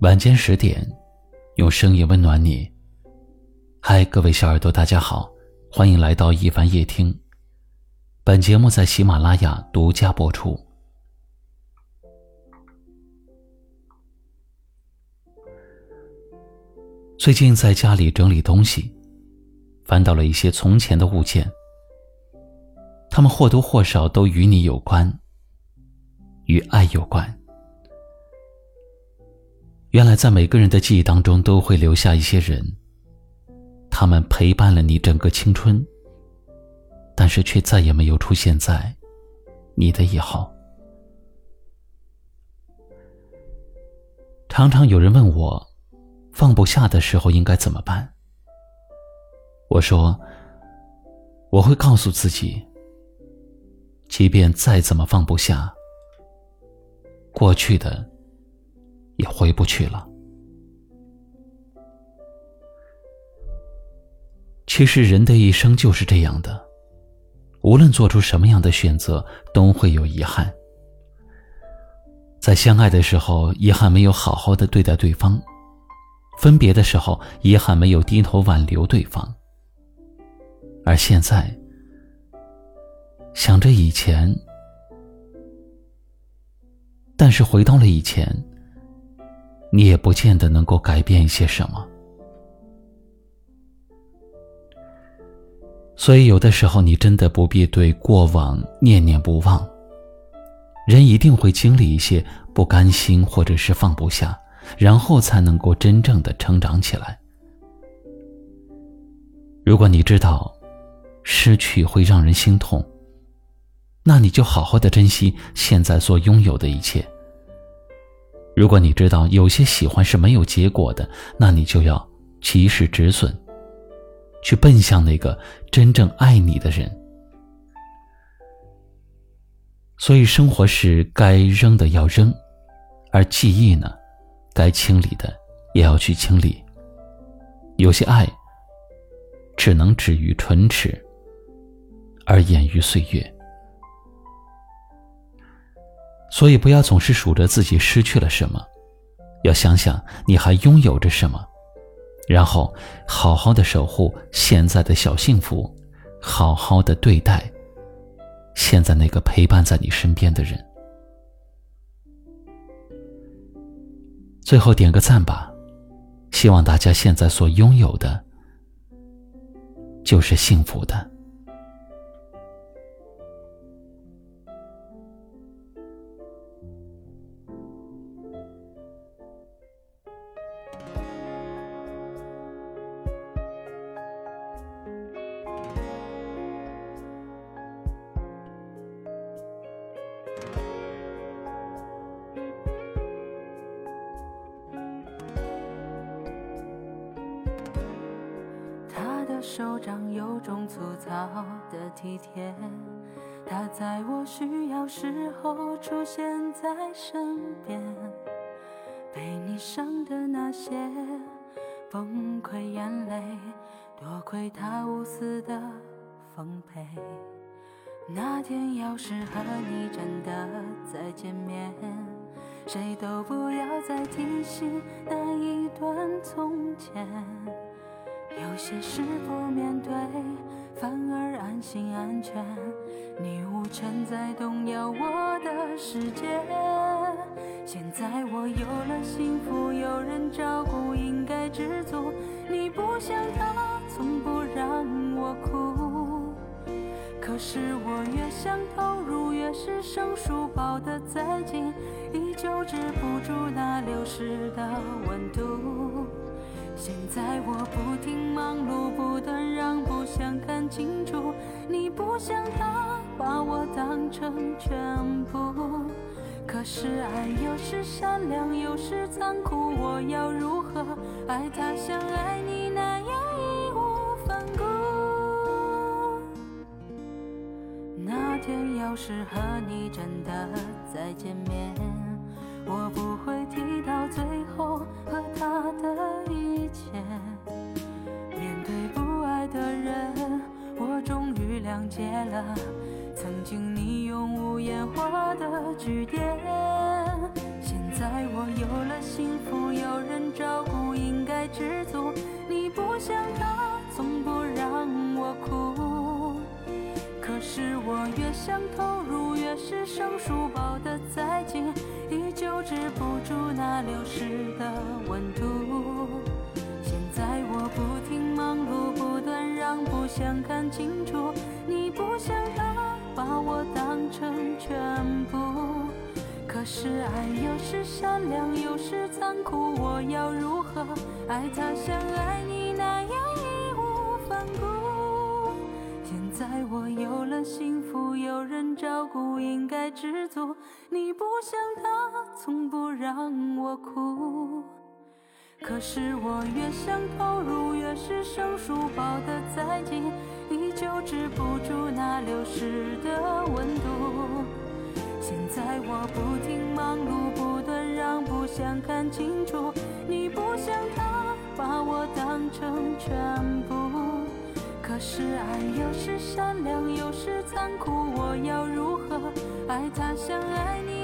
晚间十点，用声音温暖你。嗨，各位小耳朵，大家好，欢迎来到一凡夜听。本节目在喜马拉雅独家播出。最近在家里整理东西，翻到了一些从前的物件，他们或多或少都与你有关，与爱有关。原来，在每个人的记忆当中，都会留下一些人，他们陪伴了你整个青春，但是却再也没有出现在你的以后。常常有人问我，放不下的时候应该怎么办？我说，我会告诉自己，即便再怎么放不下，过去的。也回不去了。其实人的一生就是这样的，无论做出什么样的选择，都会有遗憾。在相爱的时候，遗憾没有好好的对待对方；分别的时候，遗憾没有低头挽留对方。而现在，想着以前，但是回到了以前。你也不见得能够改变一些什么，所以有的时候你真的不必对过往念念不忘。人一定会经历一些不甘心或者是放不下，然后才能够真正的成长起来。如果你知道失去会让人心痛，那你就好好的珍惜现在所拥有的一切。如果你知道有些喜欢是没有结果的，那你就要及时止损，去奔向那个真正爱你的人。所以，生活是该扔的要扔，而记忆呢，该清理的也要去清理。有些爱，只能止于唇齿，而掩于岁月。所以，不要总是数着自己失去了什么，要想想你还拥有着什么，然后好好的守护现在的小幸福，好好的对待现在那个陪伴在你身边的人。最后点个赞吧，希望大家现在所拥有的，就是幸福的。手掌有种粗糙的体贴，他在我需要时候出现在身边，被你伤的那些崩溃眼泪，多亏他无私的奉陪。那天要是和你真的再见面，谁都不要再提醒那一段从前。有些事不面对，反而安心安全。你无权再动摇我的世界。现在我有了幸福，有人照顾，应该知足。你不像他，从不让我哭。可是我越想投入，越是生疏，抱得再紧，依旧止不住那流失的温度。现在我不停忙碌，不断让步，想看清楚。你不像他把我当成全部，可是爱有时善良，有时残酷。我要如何爱他像爱你那样义无反顾？那天要是和你真的再见面，我不会提到最后和他的一切。面对不爱的人，我终于谅解了曾经你用无言画的句点。现在我有了幸福，有人照顾，应该知足。你不像他，从不让我哭。可是我越想投入，越是生疏，抱得再紧，住那流失的温度。现在我不停忙碌，不断让步，想看清楚。你不想他，把我当成全部。可是爱有时善良，有时残酷，我要如何爱他像爱你那样在我有了幸福，有人照顾，应该知足。你不像他，从不让我哭。可是我越想投入，越是生疏，抱得再紧，依旧止不住那流失的温度。现在我不停忙碌，不断让步，想看清楚。你不像他，把我当成全部。可是爱有时善良，有时残酷，我要如何爱他像爱你？